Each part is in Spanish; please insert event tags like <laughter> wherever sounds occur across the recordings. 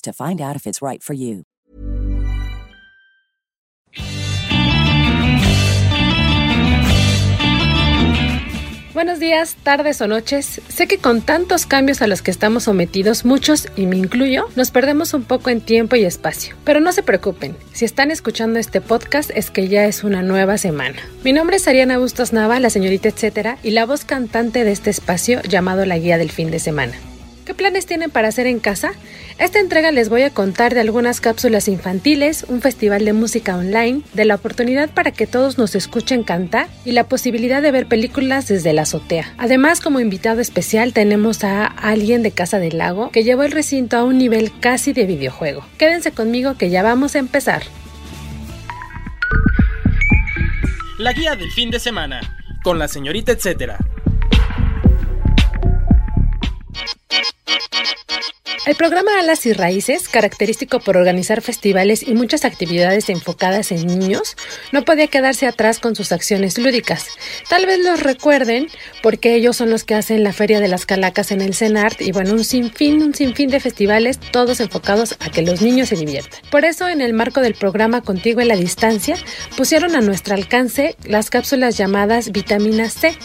to find out if it's right for you. Buenos días, tardes o noches. Sé que con tantos cambios a los que estamos sometidos, muchos, y me incluyo, nos perdemos un poco en tiempo y espacio. Pero no se preocupen, si están escuchando este podcast es que ya es una nueva semana. Mi nombre es Ariana Bustos Nava, la señorita etcétera, y la voz cantante de este espacio llamado La Guía del Fin de Semana. ¿Qué planes tienen para hacer en casa? Esta entrega les voy a contar de algunas cápsulas infantiles, un festival de música online, de la oportunidad para que todos nos escuchen cantar y la posibilidad de ver películas desde la azotea. Además, como invitado especial tenemos a alguien de Casa del Lago que llevó el recinto a un nivel casi de videojuego. Quédense conmigo que ya vamos a empezar. La guía del fin de semana, con la señorita etcétera. El programa Alas y Raíces, característico por organizar festivales y muchas actividades enfocadas en niños, no podía quedarse atrás con sus acciones lúdicas. Tal vez los recuerden porque ellos son los que hacen la Feria de las Calacas en el CENART y bueno, un sinfín, un sinfín de festivales, todos enfocados a que los niños se diviertan. Por eso, en el marco del programa Contigo en la Distancia, pusieron a nuestro alcance las cápsulas llamadas vitamina C.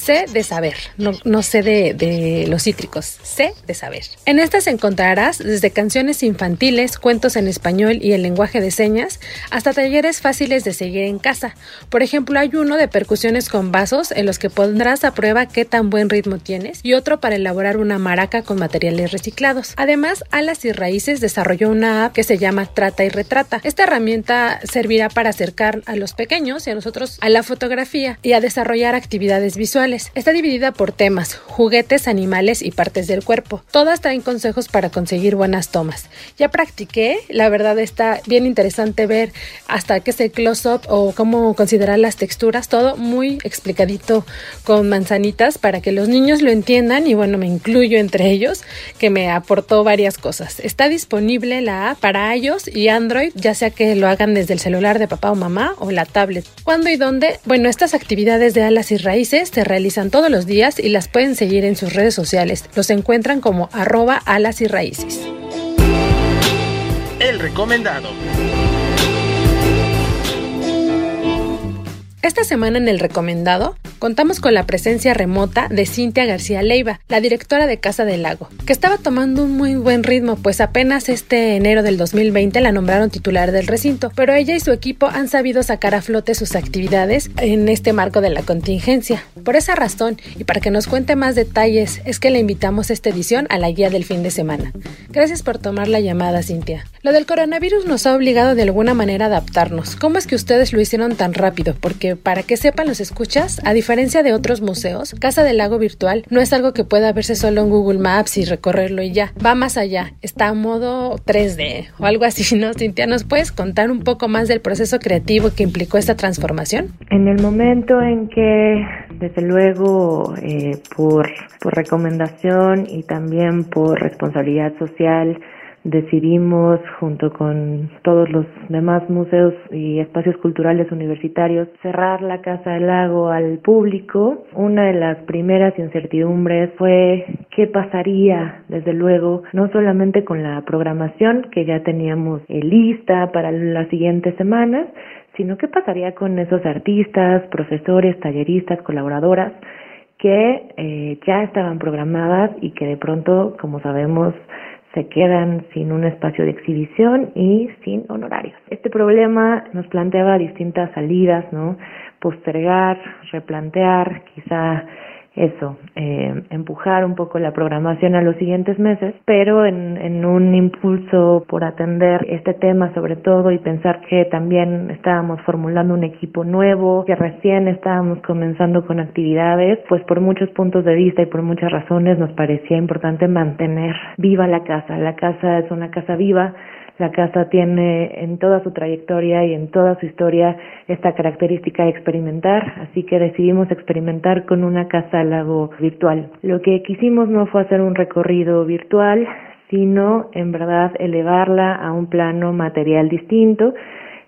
C de saber, no, no C de, de los cítricos, C de saber. En estas encontrarás desde canciones infantiles, cuentos en español y el lenguaje de señas, hasta talleres fáciles de seguir en casa. Por ejemplo, hay uno de percusiones con vasos en los que pondrás a prueba qué tan buen ritmo tienes y otro para elaborar una maraca con materiales reciclados. Además, Alas y Raíces desarrolló una app que se llama Trata y Retrata. Esta herramienta servirá para acercar a los pequeños y a nosotros a la fotografía y a desarrollar actividades visuales. Está dividida por temas, juguetes, animales y partes del cuerpo. Todas traen consejos para conseguir buenas tomas. Ya practiqué, la verdad está bien interesante ver hasta qué es el close-up o cómo considerar las texturas, todo muy explicadito con manzanitas para que los niños lo entiendan y bueno, me incluyo entre ellos que me aportó varias cosas. Está disponible la app para iOS y Android, ya sea que lo hagan desde el celular de papá o mamá o la tablet. ¿Cuándo y dónde? Bueno, estas actividades de alas y raíces se realizan todos los días y las pueden seguir en sus redes sociales. Los encuentran como arroba alas y raíces. El recomendado. Esta semana en el recomendado contamos con la presencia remota de Cintia García Leiva, la directora de Casa del Lago, que estaba tomando un muy buen ritmo, pues apenas este enero del 2020 la nombraron titular del recinto, pero ella y su equipo han sabido sacar a flote sus actividades en este marco de la contingencia. Por esa razón, y para que nos cuente más detalles, es que le invitamos esta edición a la guía del fin de semana. Gracias por tomar la llamada, Cintia. Lo del coronavirus nos ha obligado de alguna manera a adaptarnos. ¿Cómo es que ustedes lo hicieron tan rápido? Porque para que sepan los escuchas, a diferencia de otros museos, Casa del Lago Virtual no es algo que pueda verse solo en Google Maps y recorrerlo y ya. Va más allá, está a modo 3D o algo así, <laughs> ¿no? Cintia, ¿nos puedes contar un poco más del proceso creativo que implicó esta transformación? En el momento en que, desde luego, eh, por recomendación y también por responsabilidad social, decidimos, junto con todos los demás museos y espacios culturales universitarios, cerrar la Casa del Lago al público. Una de las primeras incertidumbres fue qué pasaría, desde luego, no solamente con la programación que ya teníamos eh, lista para las siguientes semanas, sino qué pasaría con esos artistas, profesores, talleristas, colaboradoras que eh, ya estaban programadas y que de pronto, como sabemos, se quedan sin un espacio de exhibición y sin honorarios. Este problema nos planteaba distintas salidas, ¿no? Postergar, replantear, quizá eso, eh, empujar un poco la programación a los siguientes meses, pero en, en un impulso por atender este tema sobre todo y pensar que también estábamos formulando un equipo nuevo, que recién estábamos comenzando con actividades, pues por muchos puntos de vista y por muchas razones nos parecía importante mantener viva la casa. La casa es una casa viva, la casa tiene en toda su trayectoria y en toda su historia esta característica de experimentar, así que decidimos experimentar con una casa lago virtual. Lo que quisimos no fue hacer un recorrido virtual, sino en verdad elevarla a un plano material distinto,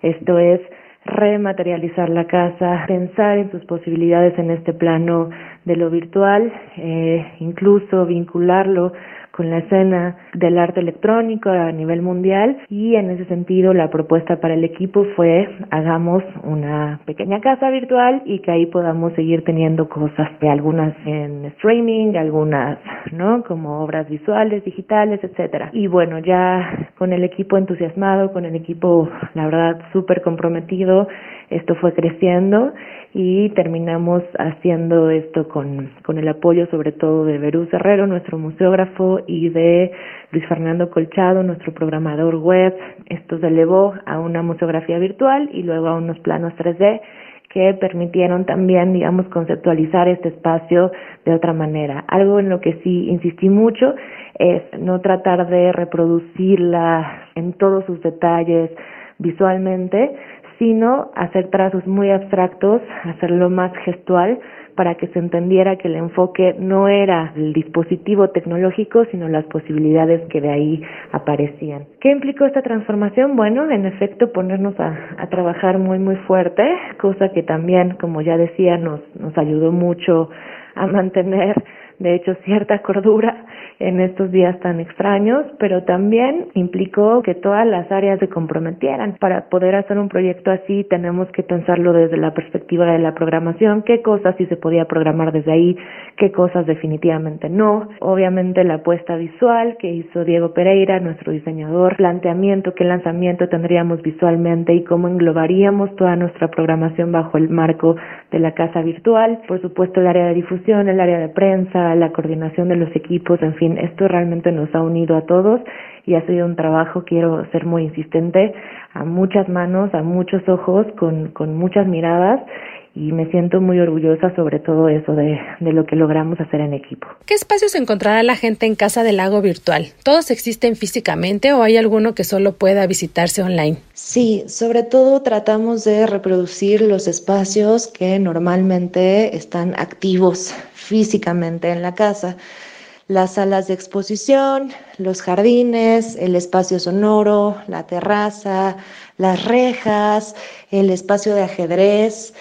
esto es rematerializar la casa, pensar en sus posibilidades en este plano de lo virtual, eh, incluso vincularlo con la escena del arte electrónico a nivel mundial y en ese sentido la propuesta para el equipo fue hagamos una pequeña casa virtual y que ahí podamos seguir teniendo cosas, algunas en streaming, algunas, ¿no? Como obras visuales, digitales, etcétera. Y bueno, ya con el equipo entusiasmado, con el equipo, la verdad, súper comprometido, esto fue creciendo y terminamos haciendo esto con, con el apoyo sobre todo de Berú Herrero, nuestro museógrafo, y de Luis Fernando Colchado, nuestro programador web. Esto se elevó a una museografía virtual y luego a unos planos 3D que permitieron también, digamos, conceptualizar este espacio de otra manera. Algo en lo que sí insistí mucho es no tratar de reproducirla en todos sus detalles visualmente, sino hacer trazos muy abstractos, hacerlo más gestual para que se entendiera que el enfoque no era el dispositivo tecnológico, sino las posibilidades que de ahí aparecían. ¿Qué implicó esta transformación? Bueno, en efecto, ponernos a, a trabajar muy, muy fuerte, cosa que también, como ya decía, nos, nos ayudó mucho a mantener de hecho cierta cordura en estos días tan extraños, pero también implicó que todas las áreas se comprometieran. Para poder hacer un proyecto así tenemos que pensarlo desde la perspectiva de la programación, qué cosas sí se podía programar desde ahí, qué cosas definitivamente no. Obviamente la apuesta visual que hizo Diego Pereira, nuestro diseñador, planteamiento, qué lanzamiento tendríamos visualmente y cómo englobaríamos toda nuestra programación bajo el marco de la casa virtual. Por supuesto el área de difusión, el área de prensa, la coordinación de los equipos, en fin, esto realmente nos ha unido a todos y ha sido un trabajo, quiero ser muy insistente, a muchas manos, a muchos ojos, con, con muchas miradas y me siento muy orgullosa sobre todo eso de, de, lo que logramos hacer en equipo. ¿Qué espacios encontrará la gente en Casa del Lago virtual? ¿Todos existen físicamente o hay alguno que solo pueda visitarse online? Sí, sobre todo tratamos de reproducir los espacios que normalmente están activos físicamente en la casa las salas de exposición, los jardines, el espacio sonoro, la terraza, las rejas, el espacio de ajedrez.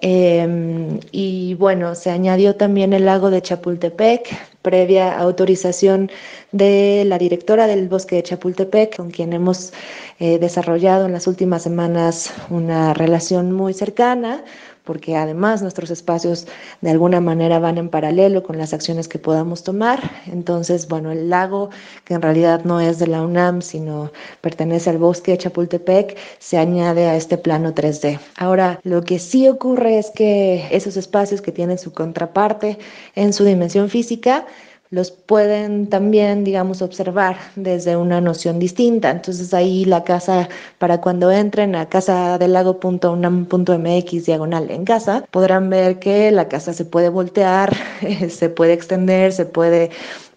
Eh, y bueno, se añadió también el lago de Chapultepec, previa autorización de la directora del bosque de Chapultepec, con quien hemos eh, desarrollado en las últimas semanas una relación muy cercana porque además nuestros espacios de alguna manera van en paralelo con las acciones que podamos tomar. Entonces, bueno, el lago, que en realidad no es de la UNAM, sino pertenece al bosque de Chapultepec, se añade a este plano 3D. Ahora, lo que sí ocurre es que esos espacios que tienen su contraparte en su dimensión física, los pueden también, digamos, observar desde una noción distinta. Entonces ahí la casa, para cuando entren a casa del lago.unam.mx diagonal en casa, podrán ver que la casa se puede voltear, <laughs> se puede extender, se puede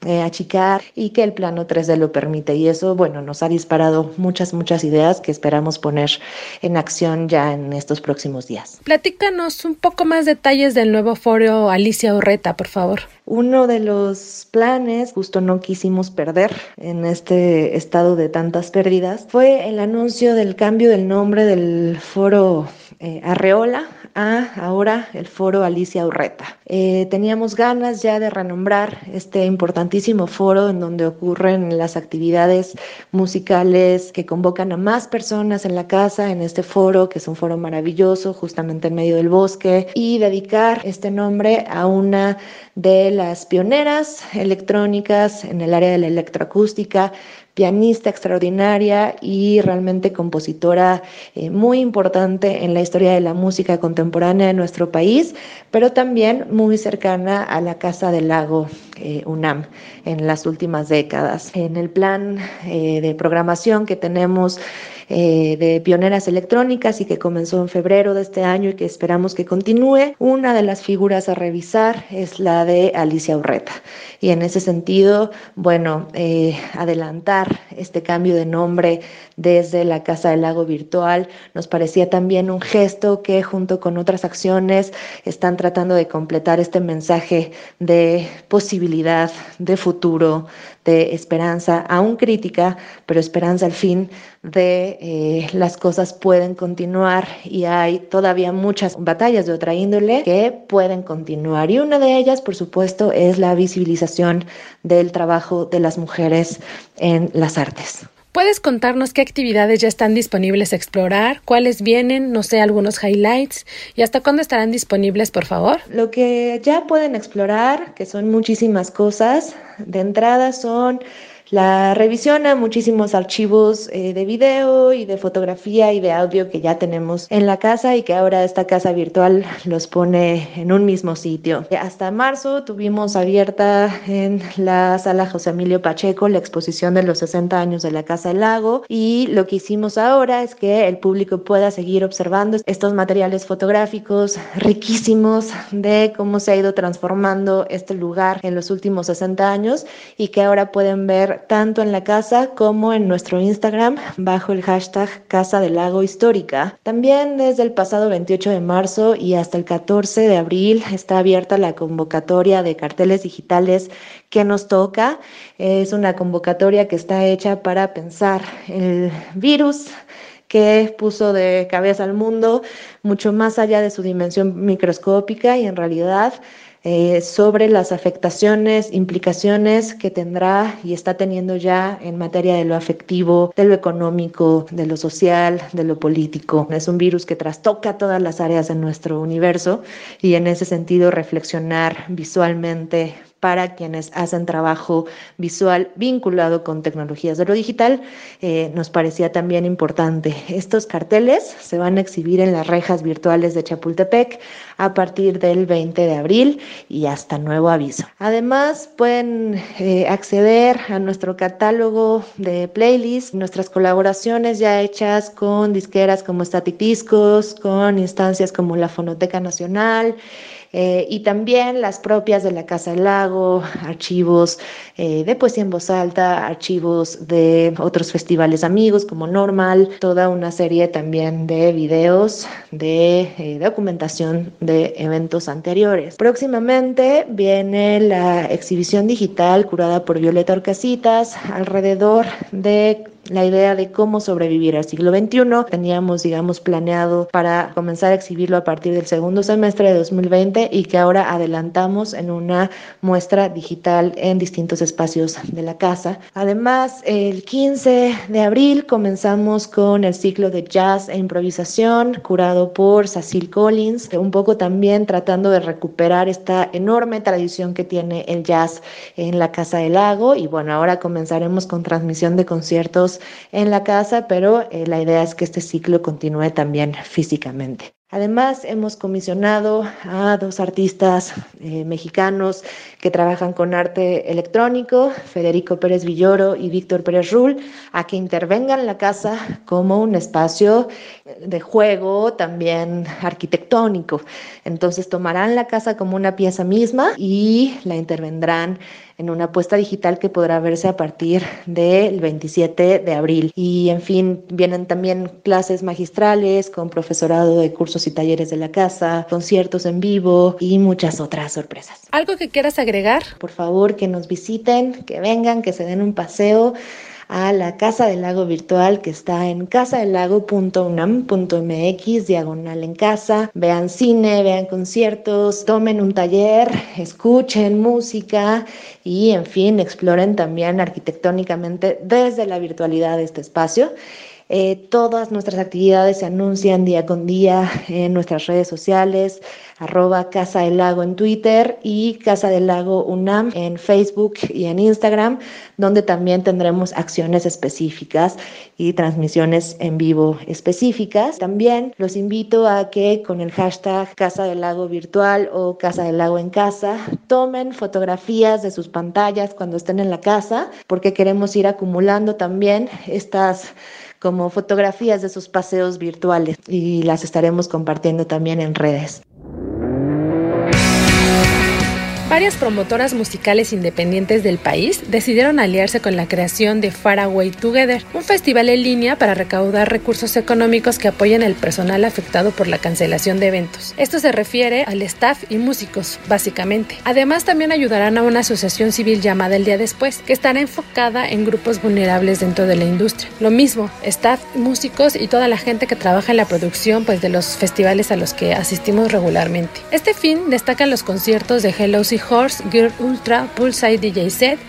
eh, achicar y que el plano 3D lo permite. Y eso, bueno, nos ha disparado muchas, muchas ideas que esperamos poner en acción ya en estos próximos días. Platícanos un poco más detalles del nuevo foro Alicia Orreta, por favor. Uno de los planes, justo no quisimos perder en este estado de tantas pérdidas, fue el anuncio del cambio del nombre del foro eh, Arreola a ahora el foro Alicia Urreta. Eh, teníamos ganas ya de renombrar este importantísimo foro en donde ocurren las actividades musicales que convocan a más personas en la casa en este foro, que es un foro maravilloso, justamente en medio del bosque, y dedicar este nombre a una de las pioneras electrónicas en el área de la electroacústica pianista extraordinaria y realmente compositora eh, muy importante en la historia de la música contemporánea de nuestro país, pero también muy cercana a la Casa del Lago eh, UNAM en las últimas décadas. En el plan eh, de programación que tenemos eh, de pioneras electrónicas y que comenzó en febrero de este año y que esperamos que continúe. Una de las figuras a revisar es la de Alicia Urreta. Y en ese sentido, bueno, eh, adelantar este cambio de nombre desde la Casa del Lago Virtual nos parecía también un gesto que junto con otras acciones están tratando de completar este mensaje de de futuro, de esperanza, aún crítica, pero esperanza al fin de eh, las cosas pueden continuar y hay todavía muchas batallas de otra índole que pueden continuar. Y una de ellas, por supuesto, es la visibilización del trabajo de las mujeres en las artes. ¿Puedes contarnos qué actividades ya están disponibles a explorar? ¿Cuáles vienen? No sé, algunos highlights. ¿Y hasta cuándo estarán disponibles, por favor? Lo que ya pueden explorar, que son muchísimas cosas, de entrada son la revisión a muchísimos archivos eh, de video y de fotografía y de audio que ya tenemos en la casa y que ahora esta casa virtual <laughs> los pone en un mismo sitio. Hasta marzo tuvimos abierta en la sala José Emilio Pacheco la exposición de los 60 años de la Casa del Lago y lo que hicimos ahora es que el público pueda seguir observando estos materiales fotográficos riquísimos de cómo se ha ido transformando este lugar en los últimos 60 años y que ahora pueden ver tanto en la casa como en nuestro Instagram bajo el hashtag Casa del Lago Histórica. También desde el pasado 28 de marzo y hasta el 14 de abril está abierta la convocatoria de carteles digitales que nos toca. Es una convocatoria que está hecha para pensar el virus que puso de cabeza al mundo mucho más allá de su dimensión microscópica y en realidad eh, sobre las afectaciones, implicaciones que tendrá y está teniendo ya en materia de lo afectivo, de lo económico, de lo social, de lo político. Es un virus que trastoca todas las áreas de nuestro universo y en ese sentido reflexionar visualmente para quienes hacen trabajo visual vinculado con tecnologías de lo digital, eh, nos parecía también importante. Estos carteles se van a exhibir en las rejas virtuales de Chapultepec a partir del 20 de abril y hasta nuevo aviso. Además, pueden eh, acceder a nuestro catálogo de playlists, nuestras colaboraciones ya hechas con disqueras como Static Discos, con instancias como la Fonoteca Nacional, eh, y también las propias de la Casa del Lago, archivos eh, de poesía en voz alta, archivos de otros festivales amigos como Normal, toda una serie también de videos de eh, documentación de eventos anteriores. Próximamente viene la exhibición digital curada por Violeta Orcasitas alrededor de la idea de cómo sobrevivir al siglo XXI. Teníamos, digamos, planeado para comenzar a exhibirlo a partir del segundo semestre de 2020 y que ahora adelantamos en una muestra digital en distintos espacios de la casa. Además, el 15 de abril comenzamos con el ciclo de jazz e improvisación curado por Cecil Collins, un poco también tratando de recuperar esta enorme tradición que tiene el jazz en la Casa del Lago y bueno, ahora comenzaremos con transmisión de conciertos en la casa, pero eh, la idea es que este ciclo continúe también físicamente. Además, hemos comisionado a dos artistas eh, mexicanos que trabajan con arte electrónico, Federico Pérez Villoro y Víctor Pérez Rull, a que intervengan la casa como un espacio de juego también arquitectónico. Entonces tomarán la casa como una pieza misma y la intervendrán en una apuesta digital que podrá verse a partir del 27 de abril. Y en fin, vienen también clases magistrales con profesorado de cursos y talleres de la casa, conciertos en vivo y muchas otras sorpresas. ¿Algo que quieras agregar? Por favor, que nos visiten, que vengan, que se den un paseo a la Casa del Lago virtual que está en casadelago.unam.mx, diagonal en casa. Vean cine, vean conciertos, tomen un taller, <laughs> escuchen música y, en fin, exploren también arquitectónicamente desde la virtualidad de este espacio. Eh, todas nuestras actividades se anuncian día con día en nuestras redes sociales, arroba Casa del Lago en Twitter y Casa del Lago UNAM en Facebook y en Instagram, donde también tendremos acciones específicas y transmisiones en vivo específicas. También los invito a que con el hashtag Casa del Lago Virtual o Casa del Lago en Casa tomen fotografías de sus pantallas cuando estén en la casa, porque queremos ir acumulando también estas como fotografías de sus paseos virtuales y las estaremos compartiendo también en redes. Varias promotoras musicales independientes del país decidieron aliarse con la creación de Faraway Together, un festival en línea para recaudar recursos económicos que apoyen al personal afectado por la cancelación de eventos. Esto se refiere al staff y músicos, básicamente. Además, también ayudarán a una asociación civil llamada El Día Después, que estará enfocada en grupos vulnerables dentro de la industria. Lo mismo, staff, músicos y toda la gente que trabaja en la producción pues, de los festivales a los que asistimos regularmente. Este fin destacan los conciertos de Hello Horse, Girl Ultra, Pulside DJ Set,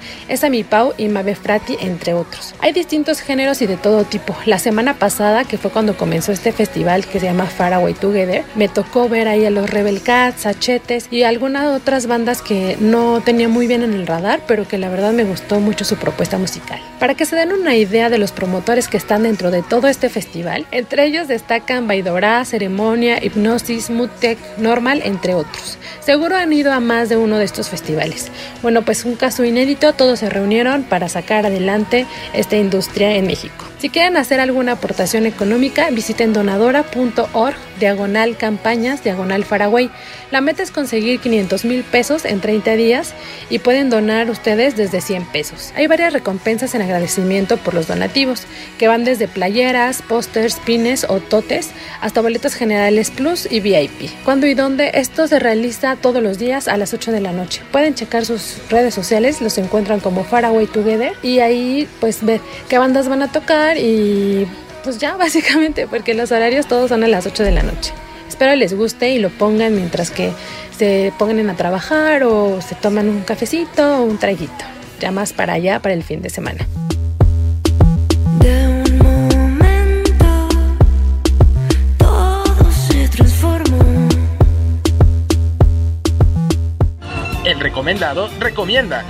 Mi Pau y Mabe Frati, entre otros. Hay distintos géneros y de todo tipo. La semana pasada, que fue cuando comenzó este festival que se llama Faraway Together, me tocó ver ahí a los Rebel Cats, Sachetes y algunas otras bandas que no tenía muy bien en el radar, pero que la verdad me gustó mucho su propuesta musical. Para que se den una idea de los promotores que están dentro de todo este festival, entre ellos destacan Baidora, Ceremonia, Hipnosis, Mutec, Normal, entre otros. Seguro han ido a más de uno de estos festivales. Bueno, pues un caso inédito, todos se reunieron para sacar adelante esta industria en México. Si quieren hacer alguna aportación económica, visiten donadora.org, diagonal campañas, diagonal Faragüey. La meta es conseguir 500 mil pesos en 30 días y pueden donar ustedes desde 100 pesos. Hay varias recompensas en agradecimiento por los donativos, que van desde playeras, pósters, pines o totes, hasta boletos generales plus y VIP. Cuando y dónde? Esto se realiza todos los días a las 8 de la noche. Pueden checar sus redes sociales, los encuentran como Faraway Together y ahí pues ver qué bandas van a tocar y pues ya <laughs> básicamente, porque los horarios todos son a las 8 de la noche. Espero les guste y lo pongan mientras que se pongan a trabajar o se toman un cafecito o un traguito. Ya más para allá, para el fin de semana. El recomendado recomienda.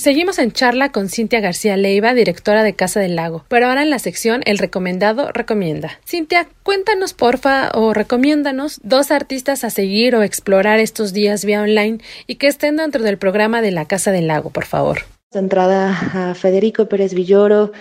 Seguimos en charla con Cintia García Leiva, directora de Casa del Lago, pero ahora en la sección El recomendado recomienda. Cintia, cuéntanos porfa o recomiéndanos dos artistas a seguir o explorar estos días vía online y que estén dentro del programa de la Casa del Lago, por favor. Entrada a Federico Pérez Villoro,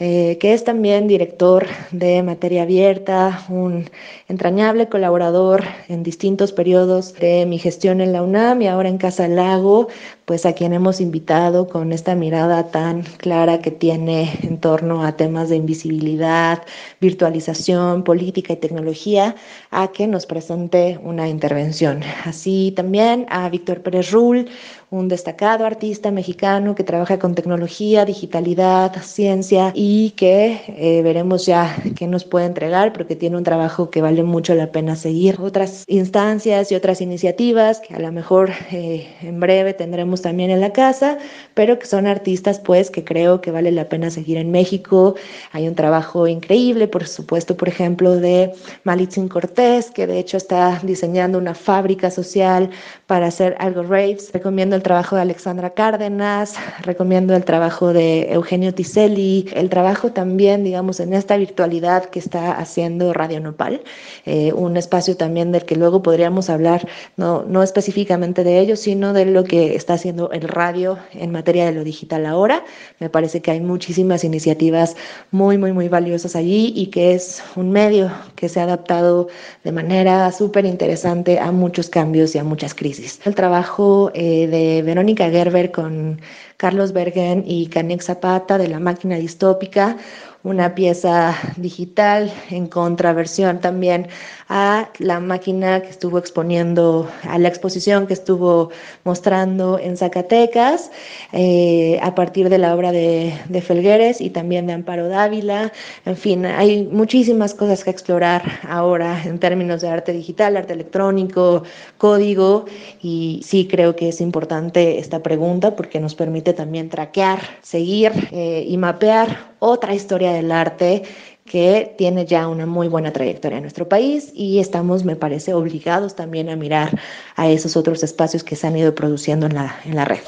eh, que es también director de Materia Abierta, un entrañable colaborador en distintos periodos de mi gestión en la UNAM y ahora en Casa Lago, pues a quien hemos invitado con esta mirada tan clara que tiene en torno a temas de invisibilidad, virtualización, política y tecnología, a que nos presente una intervención. Así también a Víctor Pérez Rull, un destacado artista mexicano que trabaja con tecnología, digitalidad, ciencia y que eh, veremos ya qué nos puede entregar porque tiene un trabajo que vale mucho la pena seguir. Otras instancias y otras iniciativas que a lo mejor eh, en breve tendremos también en la casa, pero que son artistas pues que creo que vale la pena seguir en México. Hay un trabajo increíble, por supuesto, por ejemplo, de Malitzin Cortés, que de hecho está diseñando una fábrica social para hacer algo raves. Recomiendo el trabajo de Alexandra Cárdenas, <laughs> recomiendo el trabajo de Eugenio Tiselli, el trabajo también, digamos, en esta virtualidad que está haciendo Radio Nopal, eh, un espacio también del que luego podríamos hablar, no, no específicamente de ello, sino de lo que está haciendo el radio en materia de lo digital ahora. Me parece que hay muchísimas iniciativas muy, muy, muy valiosas allí y que es un medio que se ha adaptado de manera súper interesante a muchos cambios y a muchas crisis. El trabajo eh, de Verónica Gerber con Carlos Bergen y Canex Zapata de la máquina distópica, una pieza digital en contraversión también a la máquina que estuvo exponiendo, a la exposición que estuvo mostrando en Zacatecas, eh, a partir de la obra de, de, Felgueres y también de Amparo Dávila. En fin, hay muchísimas cosas que explorar ahora en términos de arte digital, arte electrónico, código, y sí creo que es importante esta pregunta porque nos permite también traquear, seguir eh, y mapear otra historia del arte que tiene ya una muy buena trayectoria en nuestro país y estamos, me parece, obligados también a mirar a esos otros espacios que se han ido produciendo en la, en la red.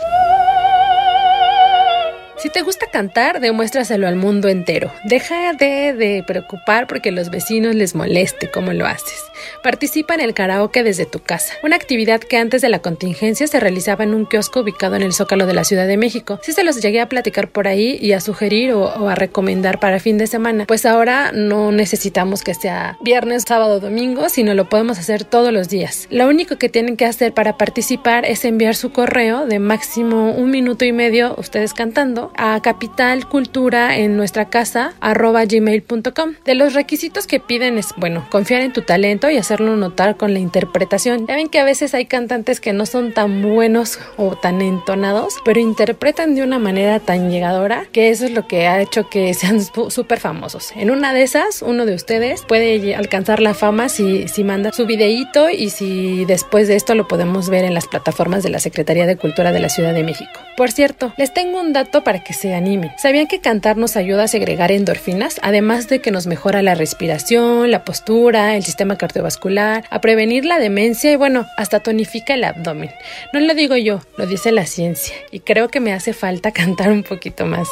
Si te gusta cantar, demuéstraselo al mundo entero. Deja de, de, preocupar porque los vecinos les moleste como lo haces. Participa en el karaoke desde tu casa, una actividad que antes de la contingencia se realizaba en un kiosco ubicado en el Zócalo de la Ciudad de México. Sí se los llegué a platicar por ahí y a sugerir o, o a recomendar para fin de semana, pues ahora no necesitamos que sea viernes, sábado, domingo, sino lo podemos hacer todos los días. Lo único que tienen que hacer para participar es enviar su correo de máximo un minuto y medio ustedes cantando a Capital Cultura en nuestra casa arroba gmail.com. De los requisitos que piden es, bueno, confiar en tu talento y hacerlo notar con la interpretación. Ya ven que a veces hay cantantes que no son tan buenos o tan entonados, pero interpretan de una manera tan llegadora que eso es lo que ha hecho que <laughs> sean súper famosos. En una de esas, uno de ustedes puede alcanzar la fama si, si manda su videíto y si después de esto lo podemos ver en las plataformas de la Secretaría de Cultura de la Ciudad de México. Por cierto, les tengo un dato para que se animen. ¿Sabían que cantar nos ayuda a segregar endorfinas? Además de que nos mejora la respiración, la postura, el sistema cardiovascular, a prevenir la demencia y bueno, hasta tonifica el abdomen. No lo digo yo, lo dice la ciencia y creo que me hace falta <laughs> cantar un poquito más.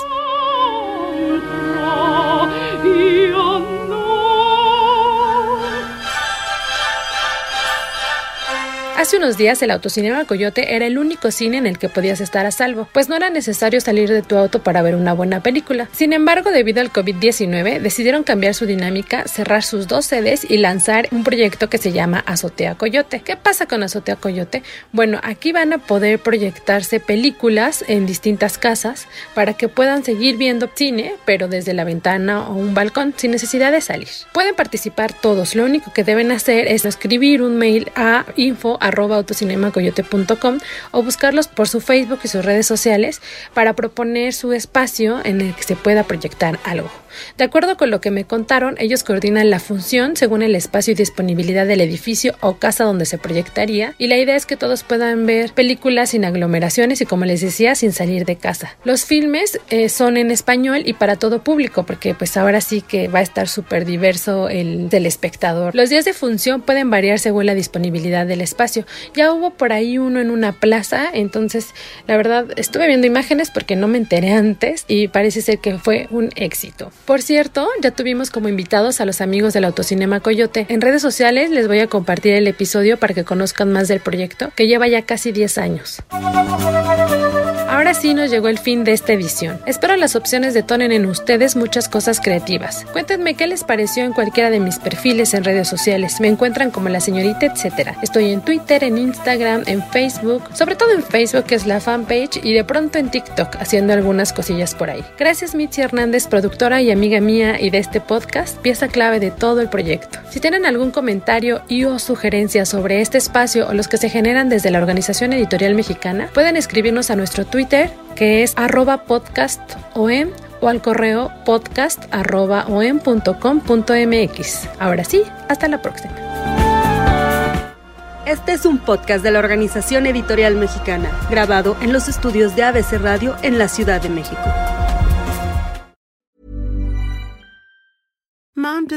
Hace unos días el autocinema Coyote era el único cine en el que podías estar a salvo, pues no era necesario salir de tu auto para ver una buena película. Sin embargo, debido al COVID-19, decidieron cambiar su dinámica, cerrar sus dos sedes y lanzar un proyecto que se llama Azotea Coyote. ¿Qué pasa con Azotea Coyote? Bueno, aquí van a poder proyectarse películas en distintas casas para que puedan seguir viendo cine, pero desde la ventana o un balcón sin necesidad de salir. Pueden participar todos, lo único que deben hacer es escribir un mail a info arroba autocinemacoyote.com o buscarlos por su Facebook y sus redes sociales para proponer su espacio en el que se pueda proyectar algo. De acuerdo con lo que me contaron, ellos coordinan la función según el espacio y disponibilidad del edificio o casa donde se proyectaría y la idea es que todos puedan ver películas sin aglomeraciones y como les decía, sin salir de casa. Los filmes eh, son en español y para todo público porque pues ahora sí que va a estar súper diverso el del espectador. Los días de función pueden variar según la disponibilidad del espacio. Ya hubo por ahí uno en una plaza, entonces la verdad estuve viendo imágenes porque no me enteré antes y parece ser que fue un éxito. Por cierto, ya tuvimos como invitados a los amigos del Autocinema Coyote. En redes sociales les voy a compartir el episodio para que conozcan más del proyecto, que lleva ya casi 10 años. Ahora sí nos llegó el fin de esta edición. Espero las opciones detonen en ustedes muchas cosas creativas. Cuéntenme qué les pareció en cualquiera de mis perfiles en redes sociales. Me encuentran como la señorita etcétera. Estoy en Twitter, en Instagram, en Facebook, sobre todo en Facebook que es la fanpage y de pronto en TikTok haciendo algunas cosillas por ahí. Gracias Mitzi Hernández, productora y amiga mía y de este podcast, pieza clave de todo el proyecto. Si tienen algún comentario y o sugerencia sobre este espacio o los que se generan desde la Organización Editorial Mexicana, pueden escribirnos a nuestro Twitter que es arroba podcastom o al correo podcast.om.com.mx. Ahora sí, hasta la próxima. Este es un podcast de la Organización Editorial Mexicana, grabado en los estudios de ABC Radio en la Ciudad de México.